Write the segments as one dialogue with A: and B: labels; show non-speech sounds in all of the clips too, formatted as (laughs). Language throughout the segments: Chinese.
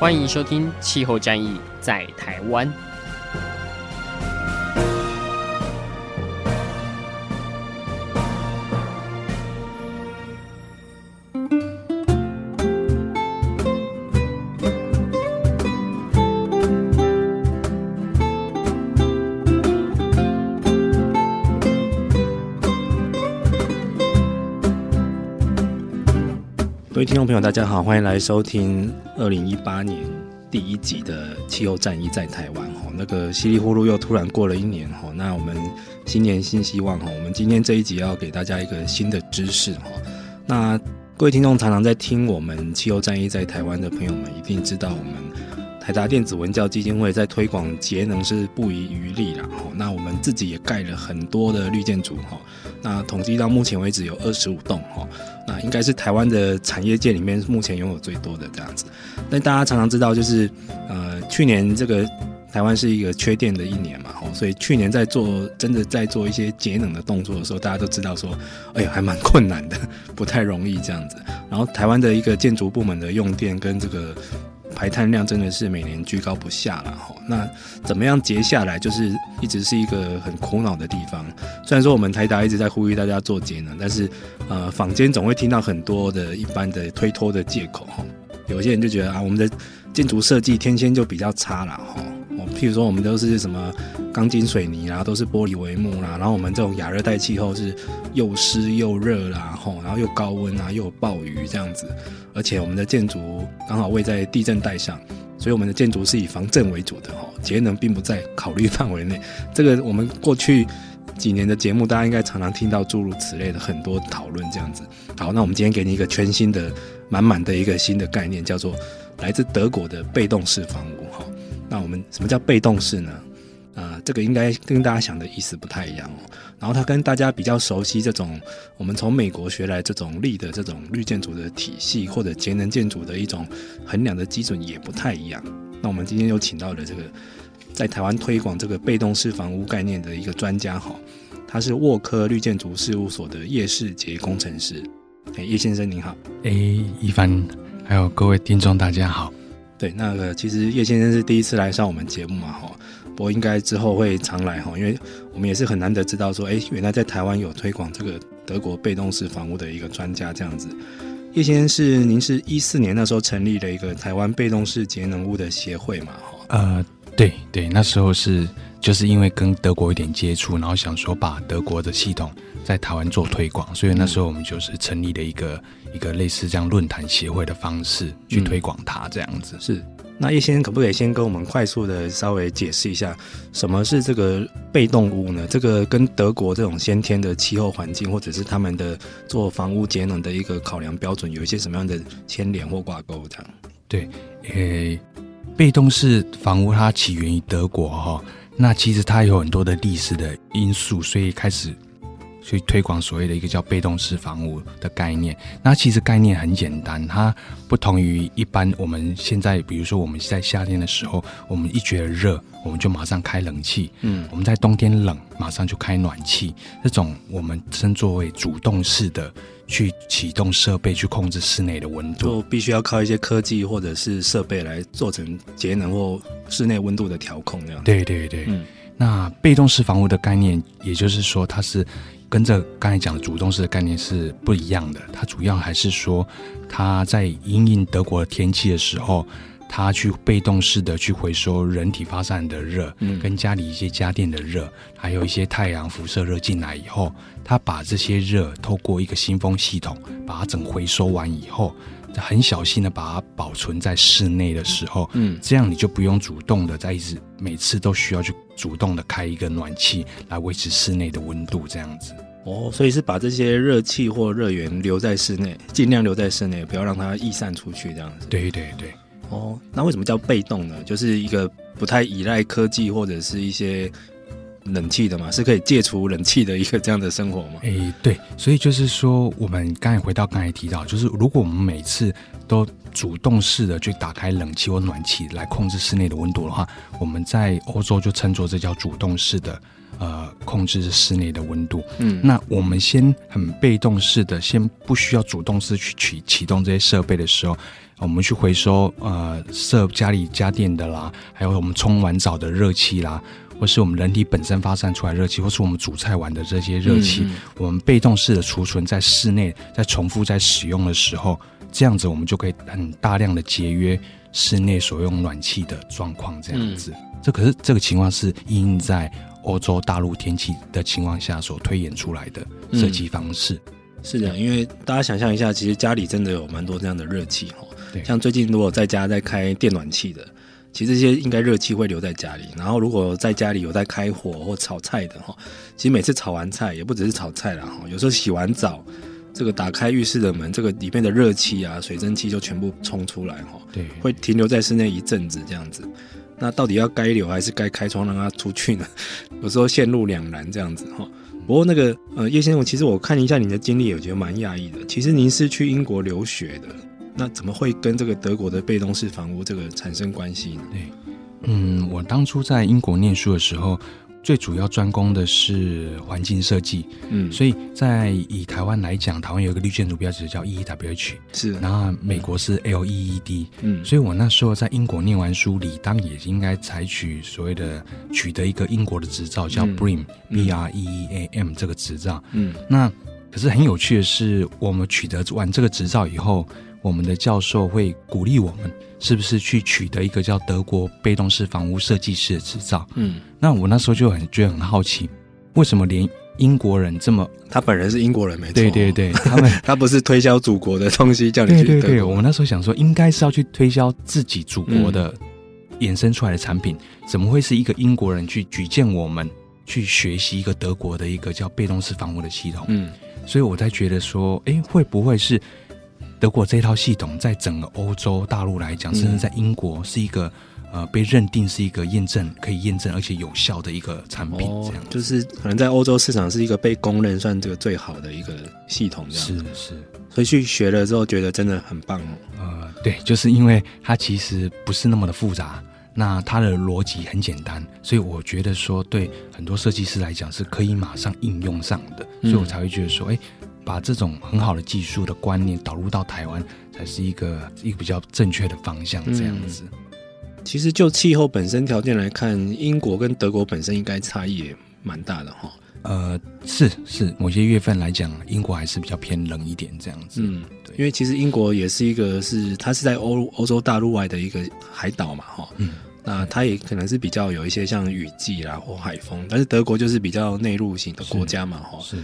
A: 欢迎收听《气候战役在台
B: 湾》。朋友，大家好，欢迎来收听二零一八年第一集的《气候战役在台湾》哈。那个稀里呼噜又突然过了一年哈，那我们新年新希望哈。我们今天这一集要给大家一个新的知识哈。那各位听众常常在听我们《气候战役在台湾》的朋友们，一定知道我们台达电子文教基金会在推广节能是不遗余力啦哈。那我们自己也盖了很多的绿建筑哈。那统计到目前为止有二十五栋哈。那，应该是台湾的产业界里面目前拥有最多的这样子。但大家常常知道，就是呃，去年这个台湾是一个缺电的一年嘛，吼，所以去年在做真的在做一些节能的动作的时候，大家都知道说，哎呀，还蛮困难的，不太容易这样子。然后台湾的一个建筑部门的用电跟这个。排碳量真的是每年居高不下了哈，那怎么样节下来，就是一直是一个很苦恼的地方。虽然说我们台达一直在呼吁大家做节能，但是呃，坊间总会听到很多的一般的推脱的借口哈。有些人就觉得啊，我们的建筑设计天生就比较差了哈。譬如说，我们都是什么钢筋水泥啦，都是玻璃帷幕啦，然后我们这种亚热带气候是又湿又热啦，吼，然后又高温啊，又暴雨这样子，而且我们的建筑刚好位在地震带上，所以我们的建筑是以防震为主的，吼，节能并不在考虑 (laughs) 范围内。这个我们过去几年的节目，大家应该常常听到诸如此类的很多讨论这样子。好，那我们今天给你一个全新的、满满的一个新的概念，叫做来自德国的被动式房屋，哈。那我们什么叫被动式呢？啊、这个应该跟大家想的意思不太一样哦。然后它跟大家比较熟悉这种我们从美国学来这种绿的这种绿建筑的体系或者节能建筑的一种衡量的基准也不太一样。那我们今天又请到了这个在台湾推广这个被动式房屋概念的一个专家哈，他是沃科绿建筑事务所的叶世杰工程师。哎，叶先生您好。
C: 哎，一帆，还有各位听众大家好。
B: 对，那个其实叶先生是第一次来上我们节目嘛，哈，不过应该之后会常来哈，因为我们也是很难得知道说，哎，原来在台湾有推广这个德国被动式房屋的一个专家这样子。叶先生是您是一四年那时候成立了一个台湾被动式节能屋的协会嘛，哈？
C: 呃，对对，那时候是就是因为跟德国有点接触，然后想说把德国的系统在台湾做推广，所以那时候我们就是成立了一个。一个类似这样论坛协会的方式去推广它，这样子、嗯、
B: 是。那叶先生可不可以先跟我们快速的稍微解释一下，什么是这个被动屋呢？这个跟德国这种先天的气候环境，或者是他们的做房屋节能的一个考量标准，有一些什么样的牵连或挂钩？这样。
C: 对，呃、欸，被动式房屋它起源于德国哈，那其实它有很多的历史的因素，所以开始。去推广所谓的一个叫被动式房屋的概念，那其实概念很简单，它不同于一般我们现在，比如说我们在夏天的时候，我们一觉得热，我们就马上开冷气，嗯，我们在冬天冷，马上就开暖气，这种我们称作为主动式的去启动设备去控制室内的温度，
B: 就必须要靠一些科技或者是设备来做成节能或室内温度的调控那样。
C: 对对对，嗯，那被动式房屋的概念，也就是说它是。跟这刚才讲的主动式的概念是不一样的，它主要还是说，它在因应德国的天气的时候，它去被动式的去回收人体发散的热，嗯，跟家里一些家电的热，还有一些太阳辐射热进来以后，它把这些热透过一个新风系统把它整回收完以后。很小心的把它保存在室内的时候，嗯，这样你就不用主动的在一直每次都需要去主动的开一个暖气来维持室内的温度，这样子。
B: 哦，所以是把这些热气或热源留在室内，尽量留在室内，不要让它逸散出去，这样子。
C: 对对对。
B: 哦，那为什么叫被动呢？就是一个不太依赖科技或者是一些冷气的嘛，是可以戒除冷气的一个这样的生活吗？
C: 诶、欸，对，所以就是说，我们刚才回到刚才提到，就是如果我们每次都主动式的去打开冷气或暖气来控制室内的温度的话，我们在欧洲就称作这叫主动式的。呃，控制室内的温度。嗯，那我们先很被动式的，先不需要主动式去启启动这些设备的时候，我们去回收呃设家里家电的啦，还有我们冲完澡的热气啦，或是我们人体本身发散出来热气，或是我们煮菜完的这些热气，嗯，我们被动式的储存在室内，在重复在使用的时候，这样子我们就可以很大量的节约室内所用暖气的状况。这样子，嗯，这可是这个情况是因应在。欧洲大陆天气的情况下所推演出来的设计方式，
B: 嗯、是的，因为大家想象一下，其实家里真的有蛮多这样的热气哈。像最近如果在家在开电暖气的，其实这些应该热气会留在家里。然后如果在家里有在开火或炒菜的哈，其实每次炒完菜也不只是炒菜了哈，有时候洗完澡，这个打开浴室的门，这个里面的热气啊、水蒸气就全部冲出来哈。对，会停留在室内一阵子这样子。那到底要该留还是该开窗让它出去呢？(laughs) 有时候陷入两难这样子哈。不过那个呃叶先生，其实我看一下您的经历，我觉得蛮讶异的。其实您是去英国留学的，那怎么会跟这个德国的被动式房屋这个产生关系呢？
C: 对，嗯，我当初在英国念书的时候。最主要专攻的是环境设计，嗯，所以在以台湾来讲，台湾有一个绿建筑标志叫 EEWH，是，然后美国是 LEED，嗯，所以我那时候在英国念完书，理当也应该采取所谓的取得一个英国的执照，叫 BREEAM，B R E E A M 这个执照，嗯，那可是很有趣的是，我们取得完这个执照以后，我们的教授会鼓励我们。是不是去取得一个叫德国被动式房屋设计师的执照？嗯，那我那时候就很觉得很好奇，为什么连英国人这么……
B: 他本人是英国人，没错。
C: 对对对，(laughs) 他们
B: 他不是推销祖国的东西，叫你去。
C: 对对对，我那时候想说，应该是要去推销自己祖国的衍生出来的产品，嗯，怎么会是一个英国人去举荐我们去学习一个德国的一个叫被动式房屋的系统？嗯，所以我才觉得说，哎，会不会是？德国这套系统在整个欧洲大陆来讲，甚至在英国是一个呃被认定是一个验证可以验证而且有效的一个产品，这样、哦、
B: 就是可能在欧洲市场是一个被公认算这个最好的一个系统，这样
C: 是是，
B: 所以去学了之后觉得真的很棒哦。
C: 呃，对，就是因为它其实不是那么的复杂，那它的逻辑很简单，所以我觉得说对很多设计师来讲是可以马上应用上的，所以我才会觉得说，哎、欸。把这种很好的技术的观念导入到台湾，才是一个一个比较正确的方向。这样子，嗯，
B: 其实就气候本身条件来看，英国跟德国本身应该差异也蛮大的哈。
C: 呃，是是，某些月份来讲，英国还是比较偏冷一点这样子。
B: 嗯，对，因为其实英国也是一个是它是在欧欧洲大陆外的一个海岛嘛哈。嗯，那它也可能是比较有一些像雨季啦或海风，但是德国就是比较内陆型的国家嘛哈。是，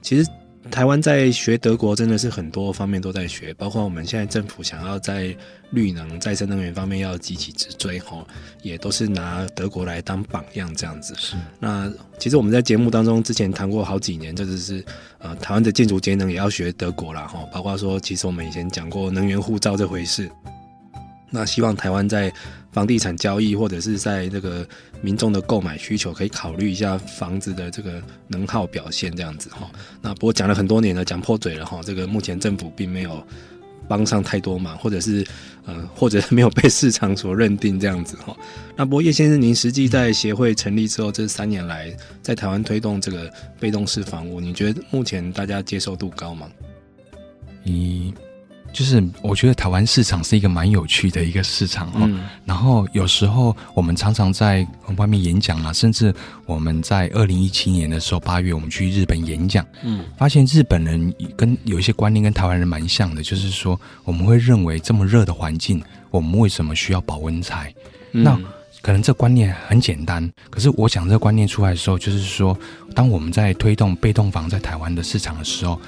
B: 其实。台湾在学德国真的是很多方面都在学，包括我们现在政府想要在绿能、再生能源方面要急起直追，吼，也都是拿德国来当榜样这样子。是。那其实我们在节目当中之前谈过好几年，就是是呃台湾的建筑节能也要学德国啦，哈，包括说其实我们以前讲过能源护照这回事。那希望台湾在房地产交易或者是在这个民众的购买需求，可以考虑一下房子的这个能耗表现这样子哈。那不过讲了很多年了，讲破嘴了哈。这个目前政府并没有帮上太多忙，或者是呃，(laughs) 或者是没有被市场所认定这样子哈。那不过叶先生，您实际在协会成立之后这三年来，在台湾推动这个被动式房屋，你觉得目前大家接受度高吗？
C: 嗯。就是我觉得台湾市场是一个蛮有趣的一个市场哈、嗯，然后有时候我们常常在外面演讲啊，甚至我们在二零一七年的时候八月我们去日本演讲，嗯，发现日本人跟有一些观念跟台湾人蛮像的，就是说我们会认为这么热的环境，我们为什么需要保温材？嗯、那可能这观念很简单，可是我讲这个观念出来的时候，就是说当我们在推动被动房在台湾的市场的时候。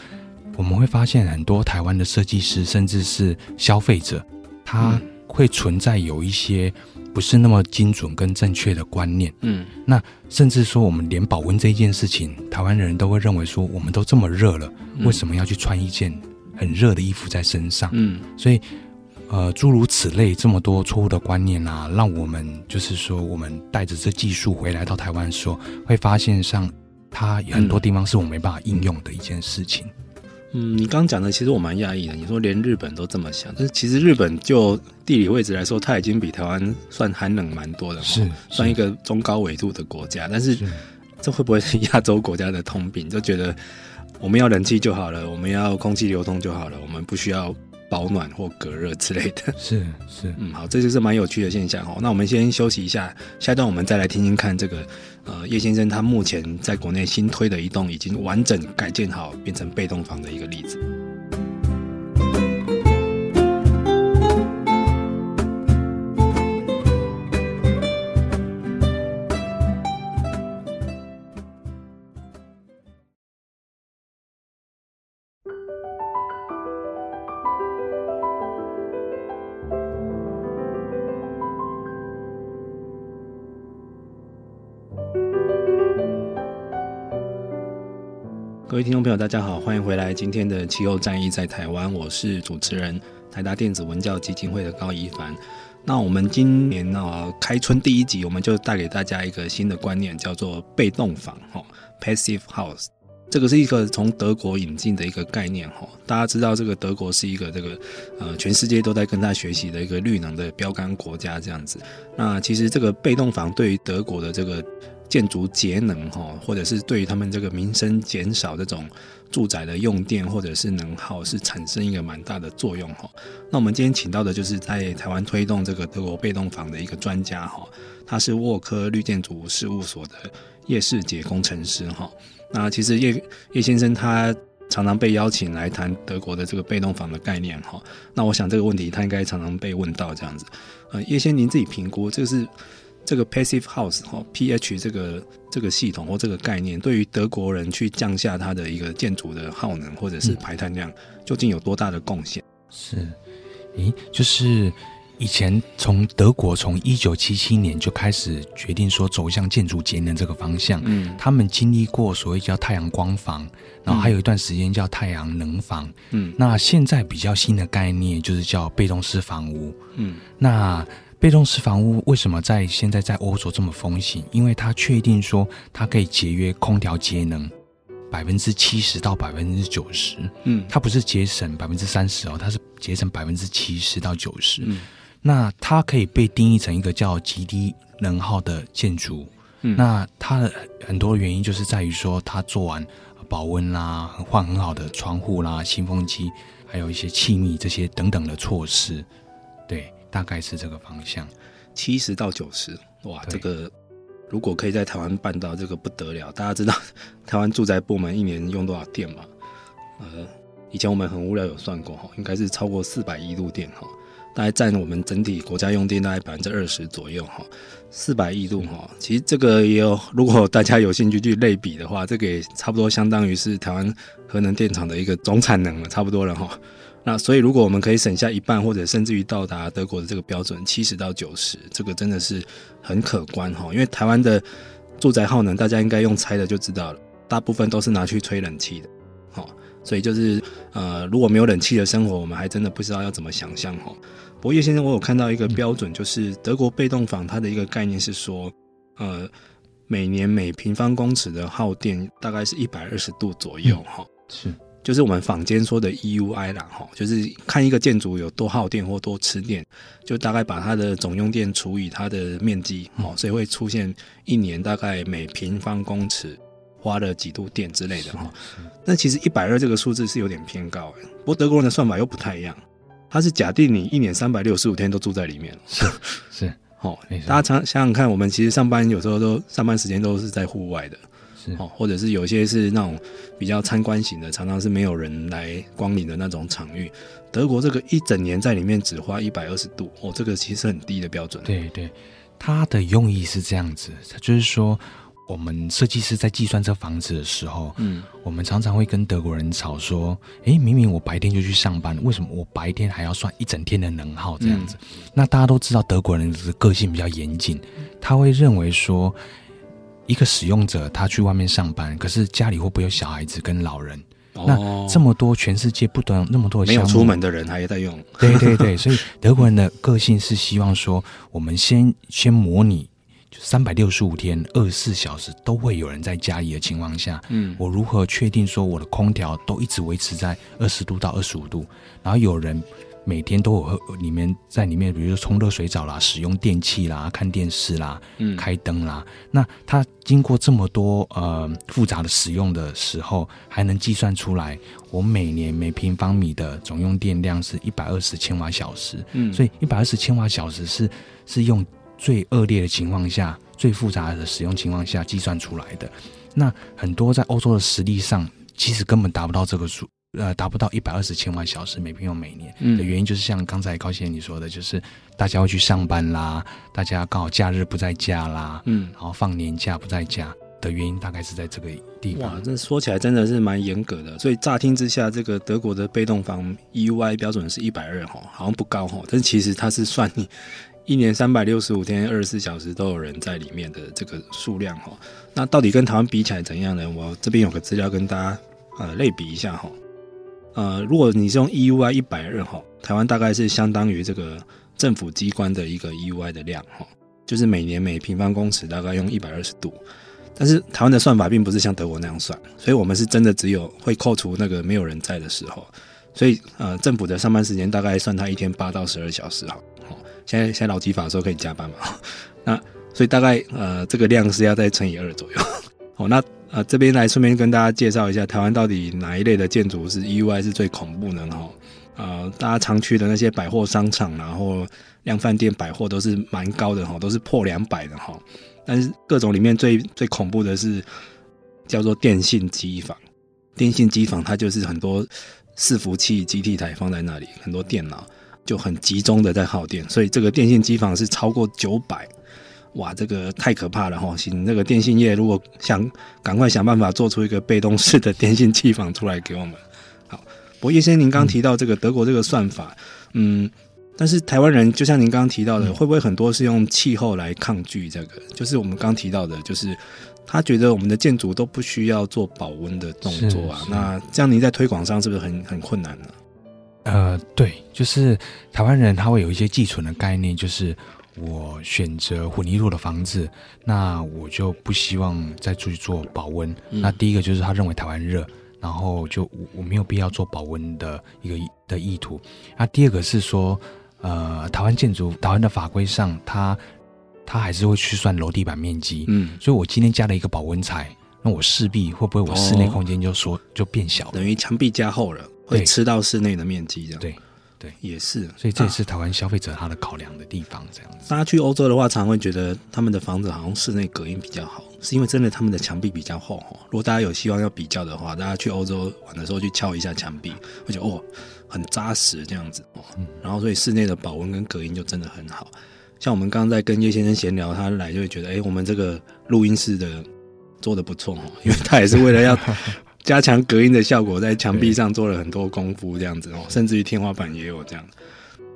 C: 我们会发现很多台湾的设计师，甚至是消费者，他会存在有一些不是那么精准跟正确的观念。嗯，那甚至说，我们连保温这件事情，台湾人都会认为说，我们都这么热了，为什么要去穿一件很热的衣服在身上？嗯，所以，呃，诸如此类这么多错误的观念啊，让我们就是说，我们带着这技术回来到台湾的时候，会发现上它有很多地方是我们没办法应用的一件事情。
B: 嗯，你刚刚讲的其实我蛮讶异的。你说连日本都这么想，但是其实日本就地理位置来说，它已经比台湾算寒冷蛮多的，
C: 是
B: 算一个中高纬度的国家。但是这会不会是亚洲国家的通病？就觉得我们要冷气就好了，我们要空气流通就好了，我们不需要。保暖或隔热之类的，
C: 是是，
B: 嗯，好，这就是蛮有趣的现象哦。那我们先休息一下，下一段我们再来听听看这个，呃，叶先生他目前在国内新推的一栋已经完整改建好变成被动房的一个例子。位听众朋友，大家好，欢迎回来今天的气候战役在台湾，我是主持人台达电子文教基金会的高一凡。那我们今年呢开春第一集，我们就带给大家一个新的观念，叫做被动房哈 （passive house）。这个是一个从德国引进的一个概念哈。大家知道，这个德国是一个这个呃全世界都在跟他学习的一个绿能的标杆国家这样子。那其实这个被动房对于德国的这个建筑节能哈，或者是对于他们这个民生减少这种住宅的用电或者是能耗，是产生一个蛮大的作用哈。那我们今天请到的就是在台湾推动这个德国被动房的一个专家哈，他是沃科绿建筑事务所的叶世杰工程师哈。那其实叶叶先生他常常被邀请来谈德国的这个被动房的概念哈。那我想这个问题他应该常常被问到这样子。呃，叶先您自己评估这是。这个 passive house 哈，PH 这个这个系统或这个概念，对于德国人去降下它的一个建筑的耗能或者是排碳量，究竟有多大的贡献？
C: 是，咦，就是以前从德国从一九七七年就开始决定说走向建筑节能这个方向，嗯，他们经历过所谓叫太阳光房，然后还有一段时间叫太阳能房，嗯，那现在比较新的概念就是叫被动式房屋，嗯，那。被动式房屋为什么在现在在欧洲这么风行？因为它确定说它可以节约空调节能百分之七十到百分之九十。嗯，它不是节省百分之三十哦，它是节省百分之七十到九十。嗯，那它可以被定义成一个叫极低能耗的建筑。嗯，那它的很多原因就是在于说它做完保温啦，换很好的窗户啦、新风机，还有一些气密这些等等的措施。对。大概是这个方向，
B: 七十到九十，哇，这个如果可以在台湾办到，这个不得了。大家知道 (laughs) 台湾住宅部门一年用多少电吗？呃，以前我们很无聊有算过哈，应该是超过四百亿度电哈，大概占我们整体国家用电大概百分之二十左右哈，四百亿度哈。其实这个也有，如果大家有兴趣去类比的话，这个也差不多相当于是台湾核能电厂的一个总产能了，差不多了哈。那所以，如果我们可以省下一半，或者甚至于到达德国的这个标准七十到九十，这个真的是很可观哈。因为台湾的住宅耗能，大家应该用猜的就知道了，大部分都是拿去吹冷气的，好，所以就是呃，如果没有冷气的生活，我们还真的不知道要怎么想象哈。不过叶先生，我有看到一个标准，就是德国被动房它的一个概念是说，呃，每年每平方公尺的耗电大概是一百二十度左右哈，
C: 是。
B: 就是我们坊间说的 EUI 啦，哈，就是看一个建筑有多耗电或多吃电，就大概把它的总用电除以它的面积，哦，所以会出现一年大概每平方公尺花了几度电之类的，哈。那其实一百二这个数字是有点偏高，不过德国人的算法又不太一样，他是假定你一年三百六十五天都住在里面，
C: 是是，(laughs)
B: 好，大家常想想看，我们其实上班有时候都上班时间都是在户外的。哦，或者是有些是那种比较参观型的，常常是没有人来光临的那种场域。德国这个一整年在里面只花一百二十度，哦，这个其实很低的标准。
C: 对对，它的用意是这样子，就是说我们设计师在计算这房子的时候，嗯，我们常常会跟德国人吵说，哎，明明我白天就去上班，为什么我白天还要算一整天的能耗这样子？嗯，那大家都知道德国人的个性比较严谨，他会认为说。一个使用者，他去外面上班，可是家里会不会有小孩子跟老人？
B: 哦、
C: 那这么多全世界不等那么多
B: 没有出门的人还在用。(laughs)
C: 对对对，所以德国人的个性是希望说，我们先 (laughs) 先模拟，就三百六十五天、二十四小时都会有人在家里的情况下，嗯，我如何确定说我的空调都一直维持在二十度到二十五度，然后有人。每天都有里面在里面，比如说冲热水澡啦，使用电器啦，看电视啦，嗯，开灯啦。那它经过这么多呃复杂的使用的时候，还能计算出来，我每年每平方米的总用电量是一百二十千瓦小时。嗯，所以一百二十千瓦小时是是用最恶劣的情况下、最复杂的使用情况下计算出来的。那很多在欧洲的实力上，其实根本达不到这个数。呃，达不到一百二十千万小时每平方每年的原因，就是像刚才高先生你说的，就是大家要去上班啦，大家刚好假日不在家啦，嗯，然后放年假不在家的原因，大概是在这个地方。
B: 哇，这说起来真的是蛮严格的。所以乍听之下，这个德国的被动房 EUI 标准是一百二哈，好像不高哈，但是其实它是算你一年三百六十五天二十四小时都有人在里面的这个数量哈。那到底跟台湾比起来怎样呢？我这边有个资料跟大家呃类比一下哈。呃，如果你是用 EUI 一百二哈，台湾大概是相当于这个政府机关的一个 EUI 的量哈，就是每年每平方公尺大概用一百二十度。但是台湾的算法并不是像德国那样算，所以我们是真的只有会扣除那个没有人在的时候，所以呃，政府的上班时间大概算他一天八到十二小时哈。现在现在劳基法说可以加班嘛，那所以大概呃这个量是要再乘以二左右。哦，那。啊，这边来顺便跟大家介绍一下，台湾到底哪一类的建筑是 EUI 是最恐怖的哈？呃，大家常去的那些百货商场，然后量贩店、百货都是蛮高的哈，都是破两百的哈。但是各种里面最最恐怖的是叫做电信机房，电信机房它就是很多伺服器、基地台放在那里，很多电脑就很集中的在耗电，所以这个电信机房是超过九百。哇，这个太可怕了哈！行，那个电信业如果想赶快想办法做出一个被动式的电信机房出来给我们。好，不过叶先生您刚提到这个德国这个算法，嗯，嗯，但是台湾人就像您刚刚提到的，会不会很多是用气候来抗拒这个？就是我们刚提到的，就是他觉得我们的建筑都不需要做保温的动作啊。那这样您在推广上是不是很很困难呢？
C: 呃，对，就是台湾人他会有一些寄存的概念，就是。我选择混凝土的房子，那我就不希望再出去做保温。嗯、那第一个就是他认为台湾热，然后就我我没有必要做保温的一个的意图。那第二个是说，呃，台湾建筑、台湾的法规上，它它还是会去算楼地板面积。嗯，所以我今天加了一个保温材，那我势必会不会我室内空间就说、哦、就变小了，
B: 等于墙壁加厚了，会吃到室内的面积这样。
C: 对。对，
B: 也是，
C: 所以这也是台湾消费者他的考量的地方，这样子。
B: 大家去欧洲的话，常会觉得他们的房子好像室内隔音比较好，是因为真的他们的墙壁比较厚哈。如果大家有希望要比较的话，大家去欧洲玩的时候去敲一下墙壁，会觉得哦，很扎实这样子哦。然后所以室内的保温跟隔音就真的很好。像我们刚刚在跟叶先生闲聊，他来就会觉得，哎，我们这个录音室的做的不错哦，因为他也是为了要。加强隔音的效果，在墙壁上做了很多功夫，这样子哦，甚至于天花板也有这样。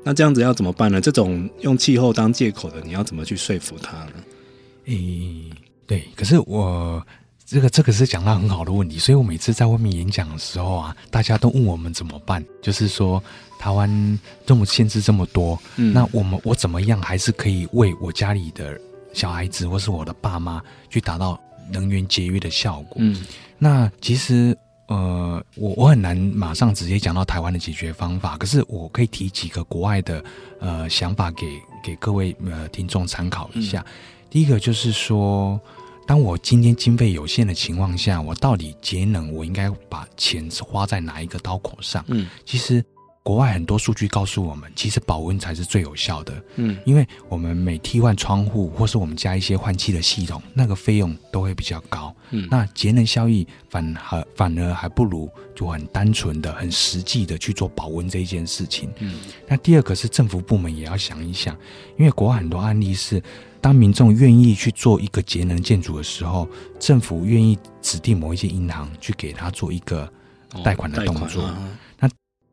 B: 那这样子要怎么办呢？这种用气候当借口的，你要怎么去说服他呢？
C: 诶、欸，对，可是我这个这个是讲到很好的问题，所以我每次在外面演讲的时候啊，大家都问我们怎么办，就是说台湾这么限制这么多，嗯，那我们我怎么样还是可以为我家里的小孩子或是我的爸妈去达到能源节约的效果？嗯。那其实，呃，我我很难马上直接讲到台湾的解决方法，可是我可以提几个国外的呃想法给给各位呃听众参考一下。嗯。第一个就是说，当我今天经费有限的情况下，我到底节能，我应该把钱花在哪一个刀口上？嗯，其实。国外很多数据告诉我们，其实保温才是最有效的。嗯，因为我们每替换窗户，或是我们加一些换气的系统，那个费用都会比较高。嗯，那节能效益反而反而还不如就很单纯的、很实际的去做保温这一件事情。嗯，那第二个是政府部门也要想一想，因为国外很多案例是，当民众愿意去做一个节能建筑的时候，政府愿意指定某一些银行去给他做一个贷款的动作。哦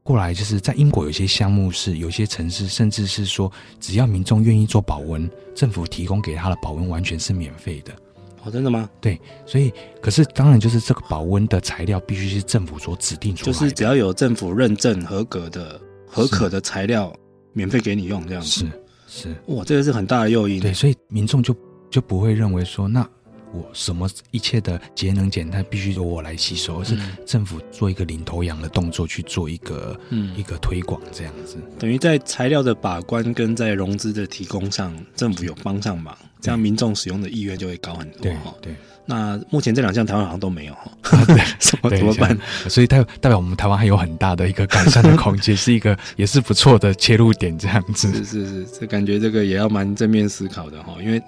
C: 过来就是在英国有些项目是有些城市甚至是说，只要民众愿意做保温，政府提供给他的保温完全是免费的。
B: 哦，真的吗？
C: 对，所以可是当然就是这个保温的材料必须是政府所指定出来的，
B: 就是只要有政府认证合格的、合可的材料，免费给你用这样子。
C: 是是，
B: 哇，这个是很大的诱因。
C: 对，所以民众就就不会认为说那。我什么一切的节能减碳必须由我来吸收，而是政府做一个领头羊的动作去做一个嗯一个推广这样子，
B: 等于在材料的把关跟在融资的提供上，政府有帮上忙，这样民众使用的意愿就会高很多哈。对，那目前这两项台湾好像都没有哈，(laughs) (laughs) 对，怎么怎么办？
C: 所以代代表我们台湾还有很大的一个改善的空间，是一个也是不错的切入点这样子。(laughs)
B: 是是是，这感觉这个也要蛮正面思考的哈，因为。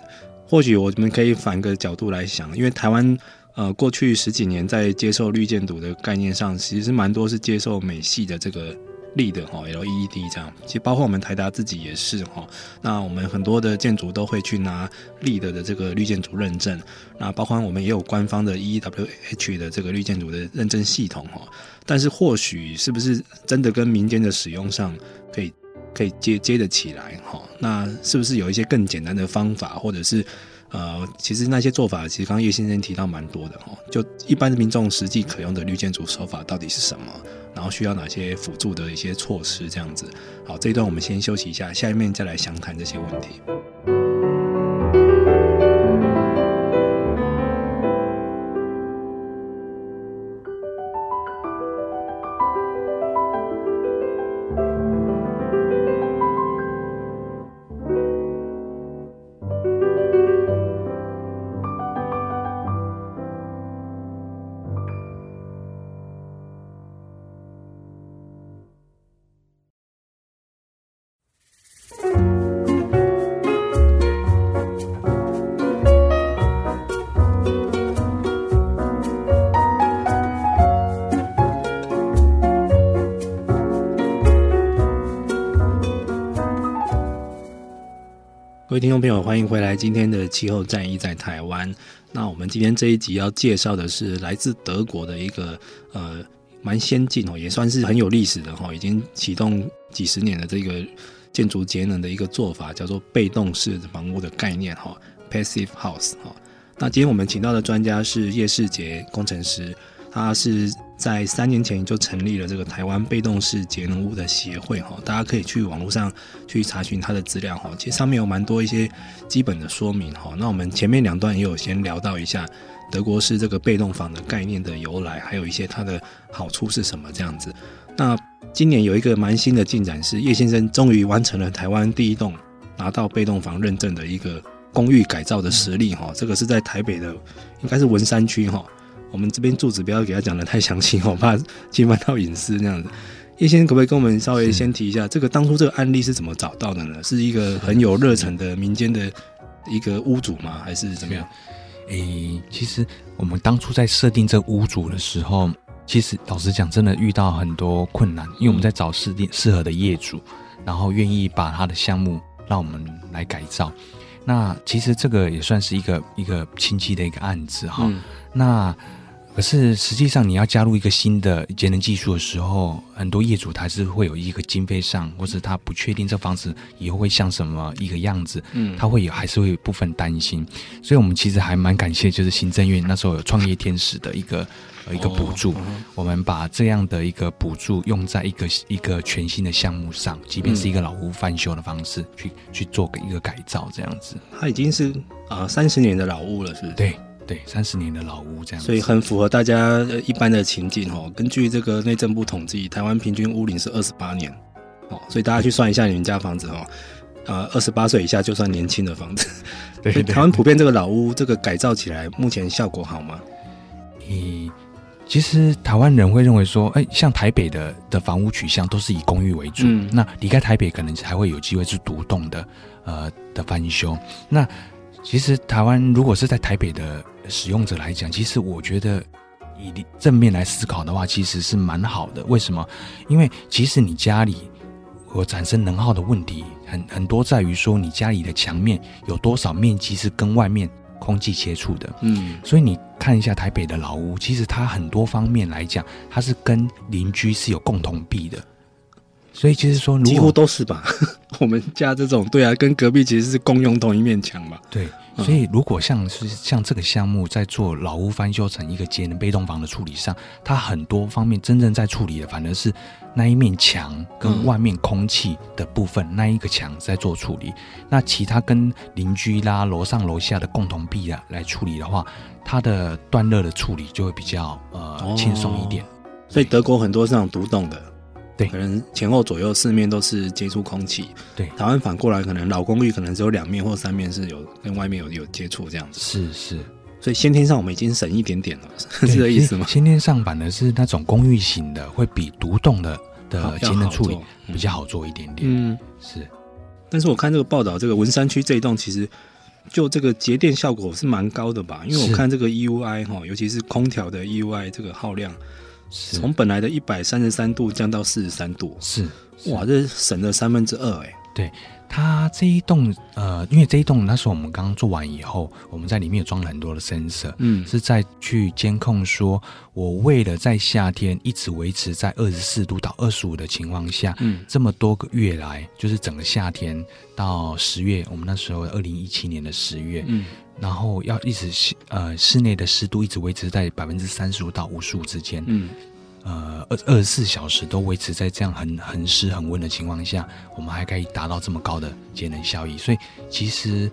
B: 或许我们可以反个角度来想，因为台湾呃过去十几年在接受绿建筑的概念上，其实蛮多是接受美系的这个 LE 的哈 LED 这样，其实包括我们台达自己也是哈。那我们很多的建筑都会去拿 LE 的的这个绿建筑认证，那包括我们也有官方的 EWH 的这个绿建筑的认证系统哈。但是或许是不是真的跟民间的使用上可以？可以接接得起来哈，那是不是有一些更简单的方法，或者是呃，其实那些做法，其实刚刚叶先生提到蛮多的哈。就一般的民众实际可用的绿建筑手法到底是什么？然后需要哪些辅助的一些措施？这样子。好，这一段我们先休息一下，下面再来详谈这些问题。听众朋友，欢迎回来！今天的气候战役在台湾。那我们今天这一集要介绍的是来自德国的一个呃蛮先进哦，也算是很有历史的哈，已经启动几十年的这个建筑节能的一个做法，叫做被动式房屋的概念哈，Passive House 哈。那今天我们请到的专家是叶世杰工程师。他是在三年前就成立了这个台湾被动式节能屋的协会哈，大家可以去网络上去查询它的资料哈，其实上面有蛮多一些基本的说明哈。那我们前面两段也有先聊到一下德国式这个被动房的概念的由来，还有一些它的好处是什么这样子。那今年有一个蛮新的进展是叶先生终于完成了台湾第一栋拿到被动房认证的一个公寓改造的实例哈，这个是在台北的应该是文山区哈。我们这边住址不要给他讲的太详细，我怕侵犯到隐私这样子。叶先生可不可以跟我们稍微先提一下，这个当初这个案例是怎么找到的呢？是一个很有热忱的民间的一个屋主吗？还是怎么样？诶、
C: 欸，其实我们当初在设定这屋主的时候，其实老实讲，真的遇到很多困难，因为我们在找适定适合的业主，然后愿意把他的项目让我们来改造。那其实这个也算是一个一个亲戚的一个案子哈。嗯、那可是实际上，你要加入一个新的节能技术的时候，很多业主他是会有一个经费上，或是他不确定这房子以后会像什么一个样子，嗯，他会有还是会有部分担心。所以，我们其实还蛮感谢，就是行政院那时候有创业天使的一个呃一个补助，我们把这样的一个补助用在一个一个全新的项目上，即便是一个老屋翻修的方式去去做个一个改造，这样子。
B: 它已经是啊三十年的老屋了，是不是？
C: 对。对，三十年的老屋这样，
B: 所以很符合大家一般的情景哦。根据这个内政部统计，台湾平均屋龄是二十八年，哦，所以大家去算一下你们家房子哦，呃，二十八岁以下就算年轻的房子。(laughs) 对，台湾普遍这个老屋这个改造起来，目前效果好吗？
C: 你，其实台湾人会认为说，哎，像台北的的房屋取向都是以公寓为主，嗯，那离开台北可能还会有机会是独栋的，呃的翻修。那其实台湾如果是在台北的。使用者来讲，其实我觉得以正面来思考的话，其实是蛮好的。为什么？因为其实你家里我产生能耗的问题，很很多在于说你家里的墙面有多少面积是跟外面空气接触的。嗯，所以你看一下台北的老屋，其实它很多方面来讲，它是跟邻居是有共同壁的。所以就是说，
B: 几乎都是吧。(laughs) 我们家这种，对啊，跟隔壁其实是共用同一面墙嘛。
C: 对，所以如果像是像这个项目在做老屋翻修成一个节能被动房的处理上，它很多方面真正在处理的，反而是那一面墙跟外面空气的部分，嗯、那一个墙在做处理。那其他跟邻居啦、楼上楼下的共同壁啊来处理的话，它的断热的处理就会比较呃轻松一点。
B: 所以德国很多是那种独栋的。
C: 对，
B: 可能前后左右四面都是接触空气。
C: 对，
B: 台湾反过来，可能老公寓可能只有两面或三面是有跟外面有有接触这样子。
C: 是是，
B: 所以先天上我们已经省一点点了，(laughs) 是这意思吗？
C: 先天上反而是那种公寓型的，会比独栋的的节能处理比较好做一点点。嗯，是。
B: 但是我看这个报道，这个文山区这一栋其实就这个节电效果是蛮高的吧？因为我看这个 EUI 哈，尤其是空调的 EUI 这个耗量。从本来的一百三十三度降到四十三度，
C: 是，
B: 是。哇，这省了三分之二哎。
C: 对，它这一栋呃，因为这一栋那时候我们刚刚做完以后，我们在里面有装了很多的 sensor，嗯，是在去监控说，我为了在夏天一直维持在二十四度到二十五的情况下，嗯，这么多个月来，就是整个夏天到十月，我们那时候二零一七年的十月，嗯。然后要一直室呃室内的湿度一直维持在百分之三十五到五十五之间，嗯，呃二二十四小时都维持在这样很很湿很温的情况下，我们还可以达到这么高的节能效益。所以其实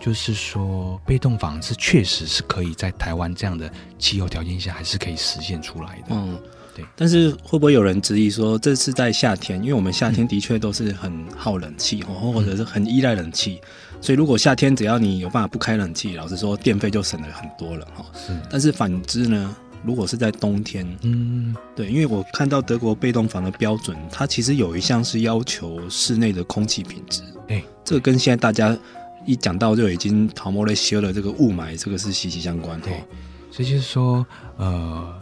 C: 就是说，被动房是确实是可以在台湾这样的气候条件下还是可以实现出来的。嗯，对。
B: 但是会不会有人质疑说，这是在夏天？因为我们夏天的确都是很耗冷气，或、嗯、或者是很依赖冷气。所以，如果夏天只要你有办法不开冷气，老实说，电费就省了很多了哈。是。但是反之呢，如果是在冬天，嗯，对，因为我看到德国被动房的标准，它其实有一项是要求室内的空气品质。哎，这个跟现在大家一讲到就已经逃莫雷修了这个雾霾，这个是息息相关。
C: 对。所以就是说，呃，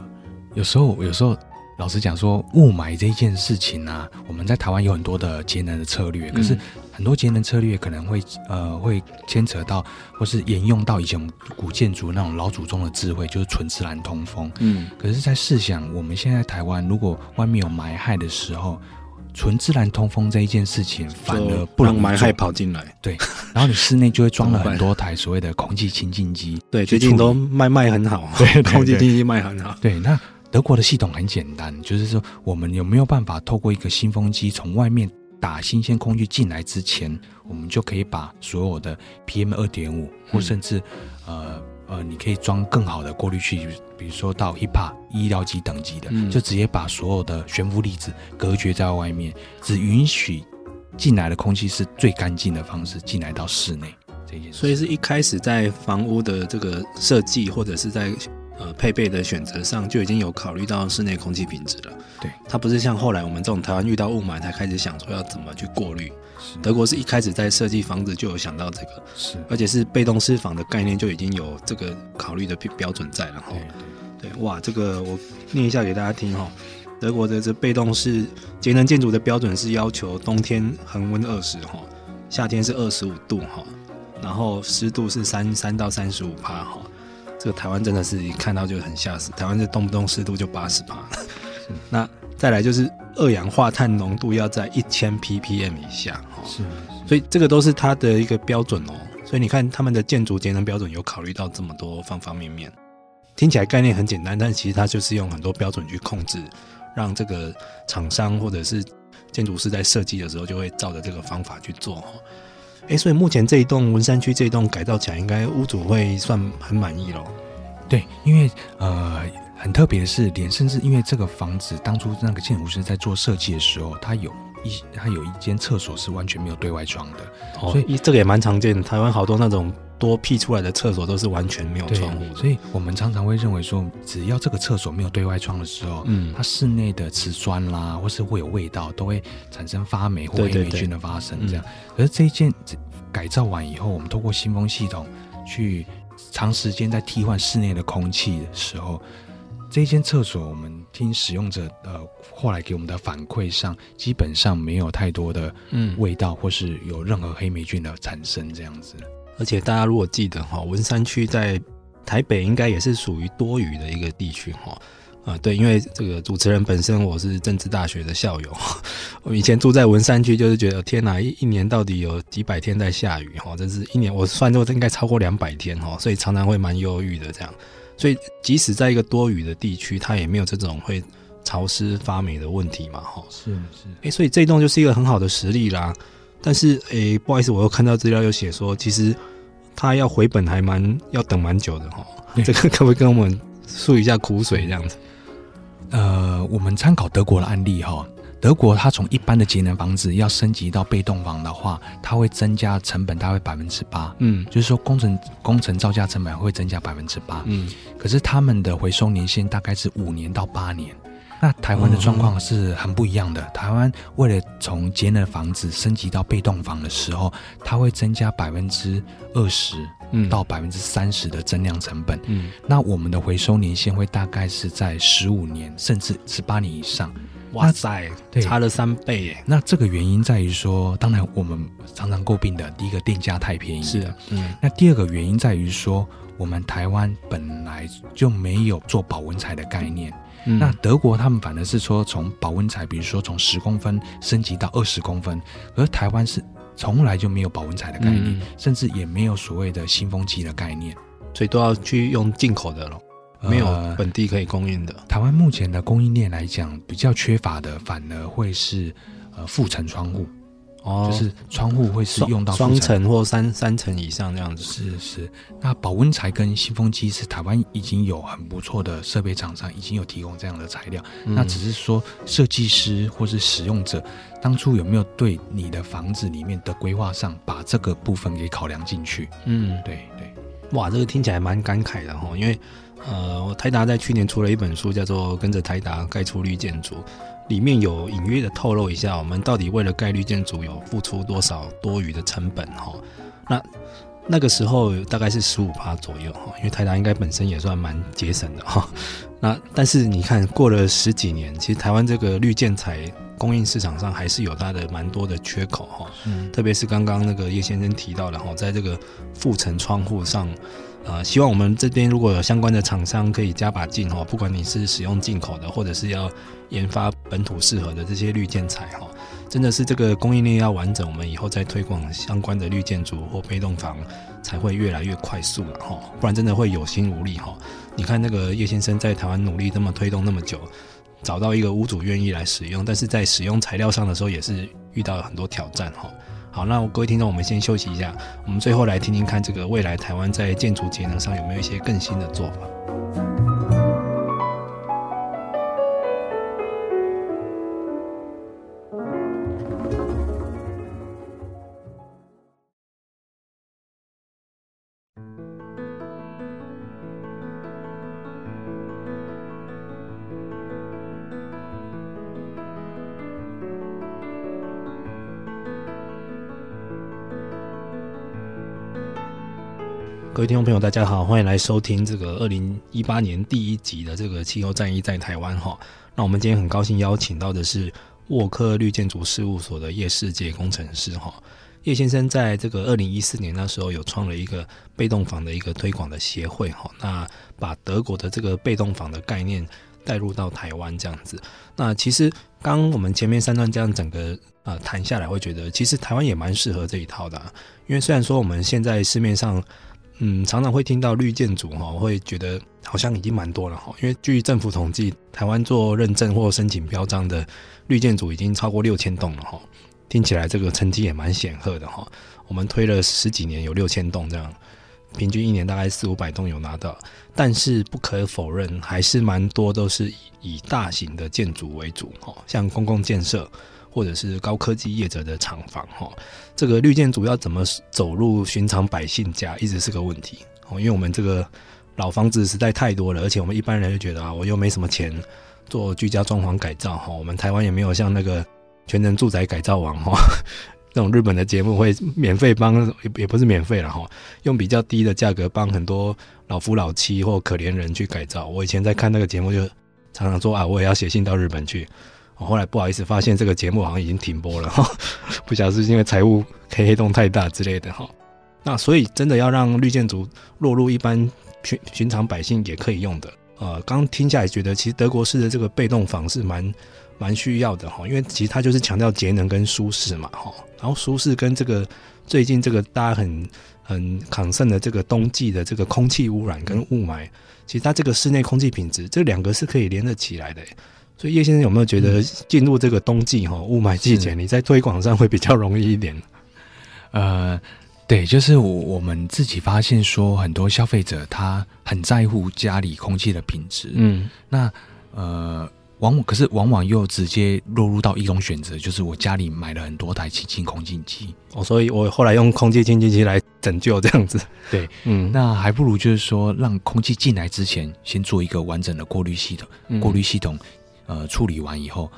C: 有时候，有时候。老实讲，说雾霾这一件事情呢、啊，我们在台湾有很多的节能的策略，可是很多节能策略可能会呃会牵扯到，或是沿用到以前古建筑那种老祖宗的智慧，就是纯自然通风。嗯，可是，在试想我们现在台湾，如果外面有霾害的时候，纯自然通风这一件事情反而不能
B: 让霾害跑进来。
C: 对，然后你室内就会装了 (laughs) 很多台所谓的空气清净机。
B: 对，最近都卖卖很好，对，空气清净机卖很好。
C: 对，那。德国的系统很简单，就是说，我们有没有办法透过一个新风机从外面打新鲜空气进来之前，我们就可以把所有的 PM 二点五，或甚至呃呃，你可以装更好的过滤器，比如说到 HEPA 医疗级等级的，嗯、就直接把所有的悬浮粒子隔绝在外面，只允许进来的空气是最干净的方式进来到室内。
B: 所以是一开始在房屋的这个设计，或者是在。呃，配备的选择上就已经有考虑到室内空气品质了。
C: 对，
B: 它不是像后来我们这种台湾遇到雾霾才开始想说要怎么去过滤。是，德国是一开始在设计房子就有想到这个，是，而且是被动式房的概念就已经有这个考虑的标准在了哈。对，对，哇，这个我念一下给大家听哈。德国的这被动式节能建筑的标准是要求冬天恒温二十哈，夏天是二十五度哈，然后湿度是三三到三十五趴哈。这个台湾真的是一看到就很吓死，台湾这动不动湿度就八十八。那再来就是二氧化碳浓度要在一千 ppm 以下，是，所以这个都是它的一个标准哦。所以你看他们的建筑节能标准有考虑到这么多方方面面，听起来概念很简单，但其实它就是用很多标准去控制，让这个厂商或者是建筑师在设计的时候就会照着这个方法去做。哎，所以目前这一栋文山区这一栋改造起来，应该屋主会算很满意咯。
C: 对，因为呃，很特别的是，连甚至因为这个房子当初那个建筑师在做设计的时候，他有一他有一间厕所是完全没有对外窗的，
B: 哦、所以这个也蛮常见的。台湾好多那种多辟出来的厕所都是完全没有窗户，
C: 所以我们常常会认为说，只要这个厕所没有对外窗的时候，嗯，它室内的瓷砖啦，或是会有味道，都会产生发霉或黑霉菌的发生。这样，可是这一件改造完以后，我们透过新风系统去长时间在替换室内的空气的时候，这一间厕所我们听使用者呃后来给我们的反馈上，基本上没有太多的嗯。味道，或是有任何黑霉菌的产生这样子。
B: 而且大家如果记得哈，文山区在台北应该也是属于多雨的一个地区哈。啊，对，因为这个主持人本身我是政治大学的校友，我 (laughs) 以前住在文山区，就是觉得天哪，一一年到底有几百天在下雨哈，这是一年我算过应该超过两百天哈，所以常常会蛮忧郁的这样。所以即使在一个多雨的地区，它也没有这种会潮湿发霉的问题嘛哈。
C: 是是，
B: 哎，所以这一栋就是一个很好的实例啦。但是诶，不好意思，我又看到资料又写说，其实他要回本还蛮要等蛮久的哈。这个可不可以跟我们诉一下苦水这样子？(laughs)
C: 呃，我们参考德国的案例哈，德国它从一般的节能房子要升级到被动房的话，它会增加成本大概百分之八，嗯，就是说工程工程造价成本会增加百分之八，嗯，可是他们的回收年限大概是五年到八年。那台湾的状况是很不一样的。台湾为了从节能房子升级到被动房的时候，它会增加百分之二十到百分之三十的增量成本。嗯，那我们的回收年限会大概是在十五年甚至十八年以上。
B: 哇塞，差了三倍耶！
C: 那这个原因在于说，当然我们常常诟病的第一个电价太便宜。
B: 是的，嗯。
C: 那第二个原因在于说，我们台湾本来就没有做保温材的概念。嗯、那德国他们反而是说从保温材，比如说从十公分升级到二十公分，而台湾是从来就没有保温材的概念，嗯、甚至也没有所谓的新风机的概念，
B: 所以都要去用进口的了，没有本地可以供应的。呃、
C: 台湾目前的供应链来讲，比较缺乏的反而会是呃覆层窗户。哦，就是窗户会是用到
B: 双层或三三层以上这样子。
C: 是是，那保温材跟新风机是台湾已经有很不错的设备厂商已经有提供这样的材料，嗯、那只是说设计师或是使用者当初有没有对你的房子里面的规划上把这个部分给考量进去？嗯，对对。
B: 哇，这个听起来蛮感慨的哈，因为呃，台达在去年出了一本书，叫做《跟着台达盖出绿建筑》。里面有隐约的透露一下，我们到底为了盖绿建筑有付出多少多余的成本哈？那那个时候大概是十五趴左右哈，因为台达应该本身也算蛮节省的哈。那但是你看过了十几年，其实台湾这个绿建材供应市场上还是有它的蛮多的缺口哈。嗯，特别是刚刚那个叶先生提到的哈，在这个覆层窗户上。呃，希望我们这边如果有相关的厂商可以加把劲哈，不管你是使用进口的，或者是要研发本土适合的这些绿建材哈，真的是这个供应链要完整，我们以后再推广相关的绿建筑或被动房才会越来越快速了哈，不然真的会有心无力哈。你看那个叶先生在台湾努力这么推动那么久，找到一个屋主愿意来使用，但是在使用材料上的时候也是遇到了很多挑战哈。好，那各位听众，我们先休息一下，我们最后来听听看，这个未来台湾在建筑节能上有没有一些更新的做法。各位听众朋友，大家好，欢迎来收听这个二零一八年第一集的这个气候战役在台湾哈。那我们今天很高兴邀请到的是沃克绿建筑事务所的叶世界工程师哈。叶先生在这个二零一四年那时候有创了一个被动房的一个推广的协会哈，那把德国的这个被动房的概念带入到台湾这样子。那其实刚我们前面三段这样整个呃谈下来，会觉得其实台湾也蛮适合这一套的啊，因为虽然说我们现在市面上嗯，常常会听到绿建筑哈，会觉得好像已经蛮多了哈。因为据政府统计，台湾做认证或申请标章的绿建筑已经超过六千栋了哈。听起来这个成绩也蛮显赫的哈。我们推了十几年，有六千栋这样，平均一年大概四五百栋有拿到。但是不可否认，还是蛮多都是以以大型的建筑为主哈，像公共建设。或者是高科技业者的厂房，哈，这个绿建筑要怎么走入寻常百姓家，一直是个问题，哦，因为我们这个老房子实在太多了，而且我们一般人就觉得啊，我又没什么钱做居家装潢改造，哈，我们台湾也没有像那个全能住宅改造王，哈，(laughs) 那种日本的节目会免费帮，也也不是免费了，哈，用比较低的价格帮很多老夫老妻或可怜人去改造。我以前在看那个节目，就常常说啊，我也要写信到日本去。后来不好意思发现这个节目好像已经停播了哈，不晓得是因为财务黑黑洞太大之类的哈。那所以真的要让绿建筑落入一般寻寻常百姓也可以用的，呃，刚听下来觉得，其实德国式的这个被动房是蛮蛮需要的哈，因为其实它就是强调节能跟舒适嘛哈。然后舒适跟这个最近这个大家很很抗盛的这个冬季的这个空气污染跟雾霾，其实它这个室内空气品质这两个是可以连得起来的。所以叶先生有没有觉得进入这个冬季哈雾霾季节，你在推广上会比较容易一点？
C: 呃。对，就是我我们自己发现说，很多消费者他很在乎家里空气的品质。嗯，那呃，往往可是往往又直接落入到一种选择，就是我家里买了很多台清净空气机，
B: 哦，所以我后来用空气清净机来拯救这样子。
C: 对，嗯，那还不如就是说，让空气进来之前，先做一个完整的过滤系统，嗯、过滤系统呃处理完以后。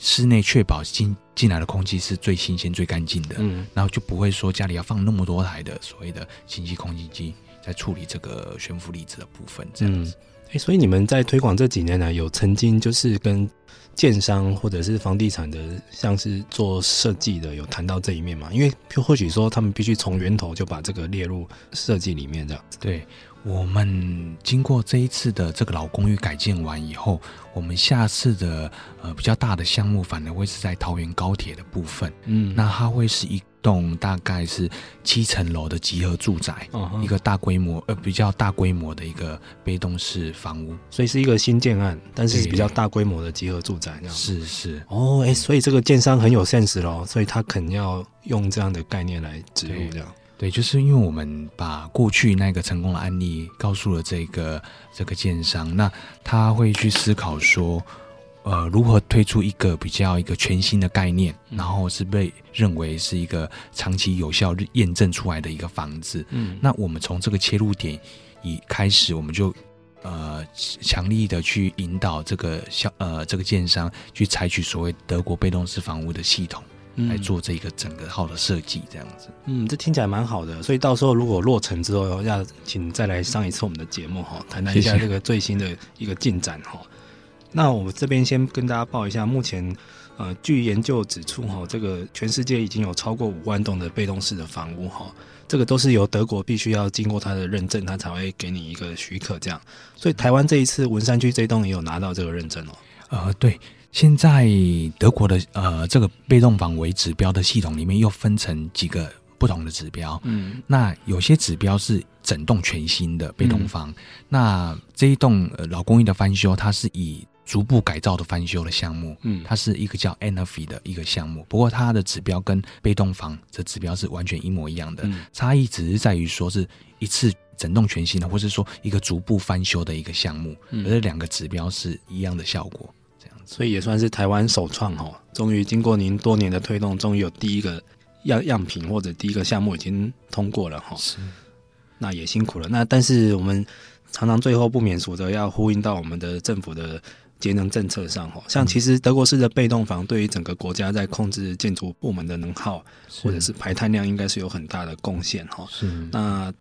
C: 室内确保进进来的空气是最新鲜、最干净的，嗯，然后就不会说家里要放那么多台的所谓的清净空气机在处理这个悬浮粒子的部分，这样子。
B: 哎、嗯，所以你们在推广这几年来，有曾经就是跟建商或者是房地产的，像是做设计的，有谈到这一面吗？因为或许说他们必须从源头就把这个列入设计里面，这样子。
C: 对。我们经过这一次的这个老公寓改建完以后，我们下次的呃比较大的项目，反而会是在桃园高铁的部分。嗯，那它会是一栋大概是七层楼的集合住宅，哦、一个大规模呃比较大规模的一个被动式房屋，
B: 所以是一个新建案，但是是比较大规模的集合住宅这样。
C: 是是
B: 哦，哎，所以这个建商很有 sense 咯，所以他肯定要用这样的概念来植入这样。
C: 对，就是因为我们把过去那个成功的案例告诉了这个这个建商，那他会去思考说，呃，如何推出一个比较一个全新的概念，然后是被认为是一个长期有效验证出来的一个房子。嗯，那我们从这个切入点一开始，我们就呃强力的去引导这个小呃这个建商去采取所谓德国被动式房屋的系统。来做这个整个号的设计，这样子。
B: 嗯，这听起来蛮好的。所以到时候如果落成之后，要请再来上一次我们的节目哈，谈谈一下这个最新的一个进展哈。那我们这边先跟大家报一下，目前呃，据研究指出哈，这个全世界已经有超过五万栋的被动式的房屋哈，这个都是由德国必须要经过他的认证，他才会给你一个许可这样。所以台湾这一次文山区这栋也有拿到这个认证哦。
C: 呃，对。现在德国的呃这个被动房为指标的系统里面又分成几个不同的指标，嗯，那有些指标是整栋全新的被动房，嗯、那这一栋呃老公寓的翻修，它是以逐步改造的翻修的项目，嗯，它是一个叫 Energy 的一个项目，不过它的指标跟被动房的指标是完全一模一样的，嗯、差异只是在于说是一次整栋全新的，或是说一个逐步翻修的一个项目，嗯、而这两个指标是一样的效果。
B: 所以也算是台湾首创哈，终于经过您多年的推动，终于有第一个样样品或者第一个项目已经通过了哈。是，那也辛苦了。那但是我们常常最后不免俗的要呼应到我们的政府的节能政策上哈。像其实德国式的被动房对于整个国家在控制建筑部门的能耗或者是排碳量，应该是有很大的贡献哈。是。那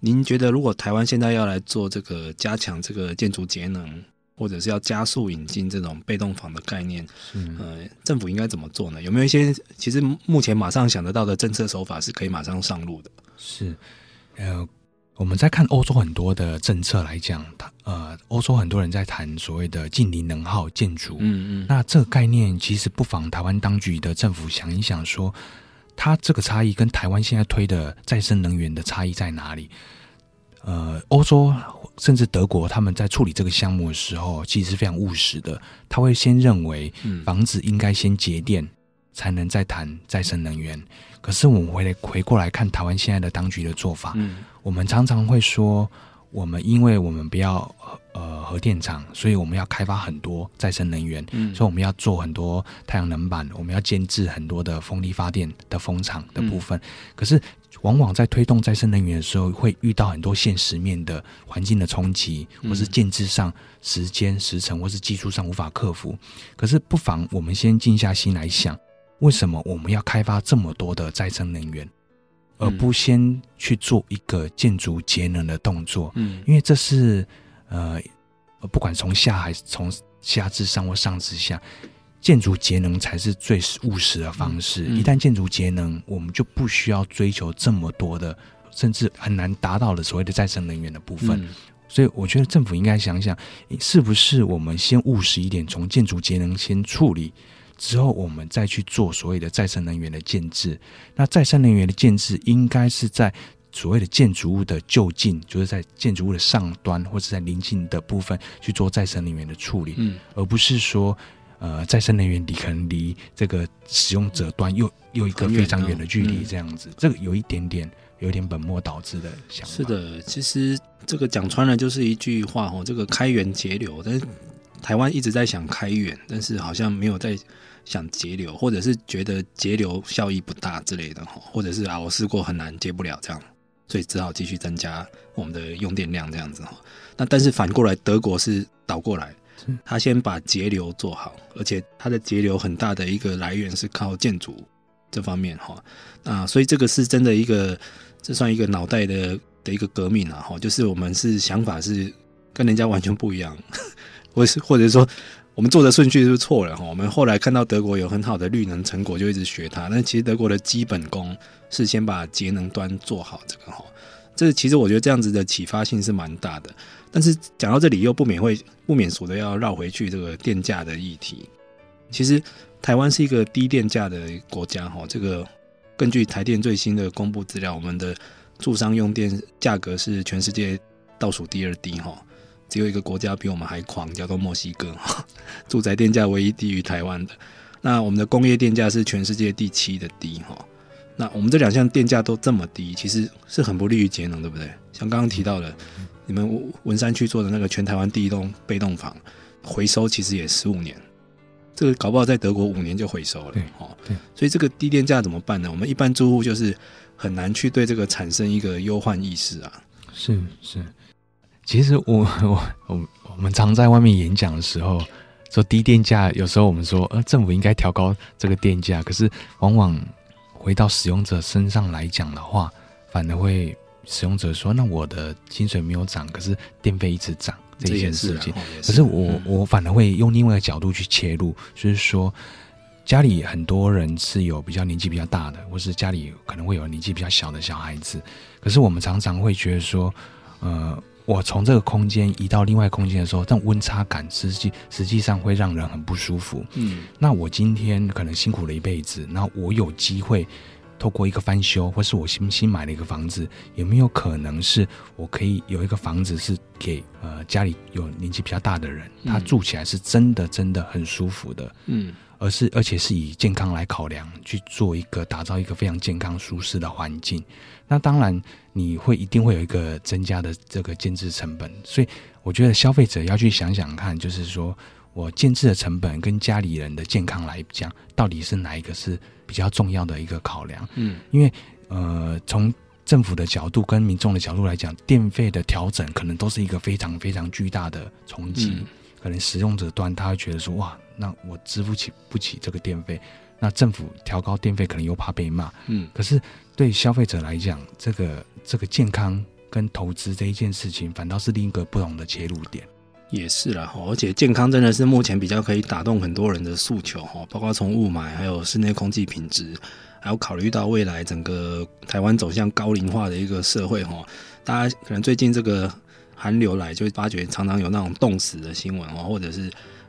B: 您觉得如果台湾现在要来做这个加强这个建筑节能？或者是要加速引进这种被动房的概念，嗯、呃，政府应该怎么做呢？有没有一些其实目前马上想得到的政策手法是可以马上上路的？
C: 是，呃，我们在看欧洲很多的政策来讲，它呃，欧洲很多人在谈所谓的近邻能耗建筑，嗯嗯，那这个概念其实不妨台湾当局的政府想一想说，说它这个差异跟台湾现在推的再生能源的差异在哪里？呃，欧洲。甚至德国他们在处理这个项目的时候，其实是非常务实的。他会先认为房子应该先节电，才能再谈再生能源。可是我们回来回过来看台湾现在的当局的做法，我们常常会说，我们因为我们不要呃核电厂，所以我们要开发很多再生能源，所以我们要做很多太阳能板，我们要建制很多的风力发电的风场的部分。可是。往往在推动再生能源的时候，会遇到很多现实面的环境的冲击，或是建制上时间、时程，或是技术上无法克服。可是，不妨我们先静下心来想，为什么我们要开发这么多的再生能源，而不先去做一个建筑节能的动作？嗯，因为这是呃，不管从下还是从下至上或上至下。建筑节能才是最务实的方式。一旦建筑节能，我们就不需要追求这么多的，甚至很难达到的所谓的再生能源的部分。所以我觉得政府应该想想，是不是我们先务实一点，从建筑节能先处理，之后我们再去做所谓的再生能源的建制。那再生能源的建制应该是在所谓的建筑物的就近，就是在建筑物的上端或者在邻近的部分去做再生能源的处理，嗯，而不是说。呃，再生能源离可能离这个使用者端又又一个非常远的距离，这样子，嗯、这个有一点点有点本末倒置的想法。
B: 是的，其实这个讲穿了就是一句话哦，这个开源节流，但是台湾一直在想开源，但是好像没有在想节流，或者是觉得节流效益不大之类的哈，或者是啊，我试过很难节不了这样，所以只好继续增加我们的用电量这样子哈。那但是反过来，德国是倒过来。他先把节流做好，而且他的节流很大的一个来源是靠建筑这方面哈啊，所以这个是真的一个，这算一个脑袋的的一个革命啊哈，就是我们是想法是跟人家完全不一样，(laughs) 或是或者说我们做的顺序是错了哈。我们后来看到德国有很好的绿能成果，就一直学它，但其实德国的基本功是先把节能端做好这个哈。这其实我觉得这样子的启发性是蛮大的。但是讲到这里，又不免会不免俗的要绕回去这个电价的议题。其实台湾是一个低电价的国家哈，这个根据台电最新的公布资料，我们的住商用电价格是全世界倒数第二低哈，只有一个国家比我们还狂，叫做墨西哥哈，住宅电价唯一低于台湾的。那我们的工业电价是全世界第七的低哈。那我们这两项电价都这么低，其实是很不利于节能，对不对？像刚刚提到的。你们文山区做的那个全台湾第一栋被动房，回收其实也十五年，这个搞不好在德国五年就回收了。对，哦，对，所以这个低电价怎么办呢？我们一般住户就是很难去对这个产生一个忧患意识啊。
C: 是是，其实我 (laughs) 我我我们常在外面演讲的时候说低电价，有时候我们说呃政府应该调高这个电价，可是往往回到使用者身上来讲的话，反而会。使用者说：“那我的薪水没有涨，可是电费一直涨这件事情。是可是我、嗯、我反而会用另外一个角度去切入，就是说家里很多人是有比较年纪比较大的，或是家里可能会有年纪比较小的小孩子。可是我们常常会觉得说，呃，我从这个空间移到另外空间的时候，这种温差感实际实际上会让人很不舒服。嗯，那我今天可能辛苦了一辈子，那我有机会。”透过一个翻修，或是我新新买了一个房子，有没有可能是我可以有一个房子是给呃家里有年纪比较大的人，嗯、他住起来是真的真的很舒服的，嗯，而是而且是以健康来考量去做一个打造一个非常健康舒适的环境。那当然你会一定会有一个增加的这个建置成本，所以我觉得消费者要去想想看，就是说我建置的成本跟家里人的健康来讲，到底是哪一个是？比较重要的一个考量，嗯，因为呃，从政府的角度跟民众的角度来讲，电费的调整可能都是一个非常非常巨大的冲击。嗯、可能使用者端他会觉得说，哇，那我支付起不起这个电费，那政府调高电费可能又怕被骂，嗯。可是对消费者来讲，这个这个健康跟投资这一件事情，反倒是另一个不同的切入点。
B: 也是啦，而且健康真的是目前比较可以打动很多人的诉求哈，包括从雾霾，还有室内空气品质，还有考虑到未来整个台湾走向高龄化的一个社会哈，大家可能最近这个寒流来，就会发觉常常有那种冻死的新闻哦，或者是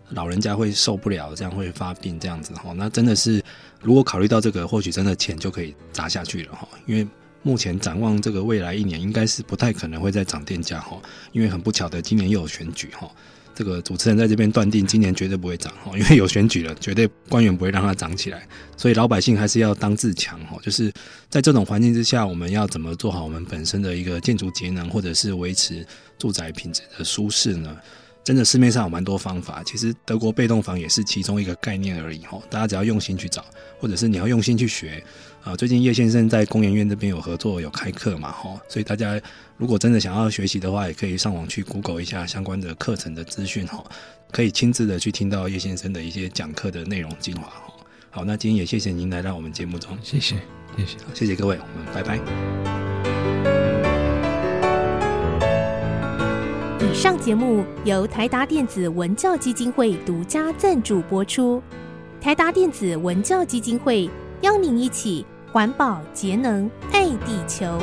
B: 老人家会受不了，这样会发病这样子哈，那真的是如果考虑到这个，或许真的钱就可以砸下去了哈，因为。目前展望这个未来一年，应该是不太可能会再涨电价哈，因为很不巧的，今年又有选举哈。这个主持人在这边断定，今年绝对不会涨哈，因为有选举了，绝对官员不会让它涨起来。所以老百姓还是要当自强哈，就是在这种环境之下，我们要怎么做好我们本身的一个建筑节能，或者是维持住宅品质的舒适呢？真的市面上有蛮多方法，其实德国被动房也是其中一个概念而已哈。大家只要用心去找，或者是你要用心去学。啊，最近叶先生在工研院这边有合作，有开课嘛，哈，所以大家如果真的想要学习的话，也可以上网去 Google 一下相关的课程的资讯，哈，可以亲自的去听到叶先生的一些讲课的内容精华，哈。好，那今天也谢谢您来到我们节目中，
C: 谢谢，谢谢，
B: 谢谢各位，我们拜拜。
D: 以上节目由台达电子文教基金会独家赞助播出，台达电子文教基金会邀您一起。环保节能，爱地球。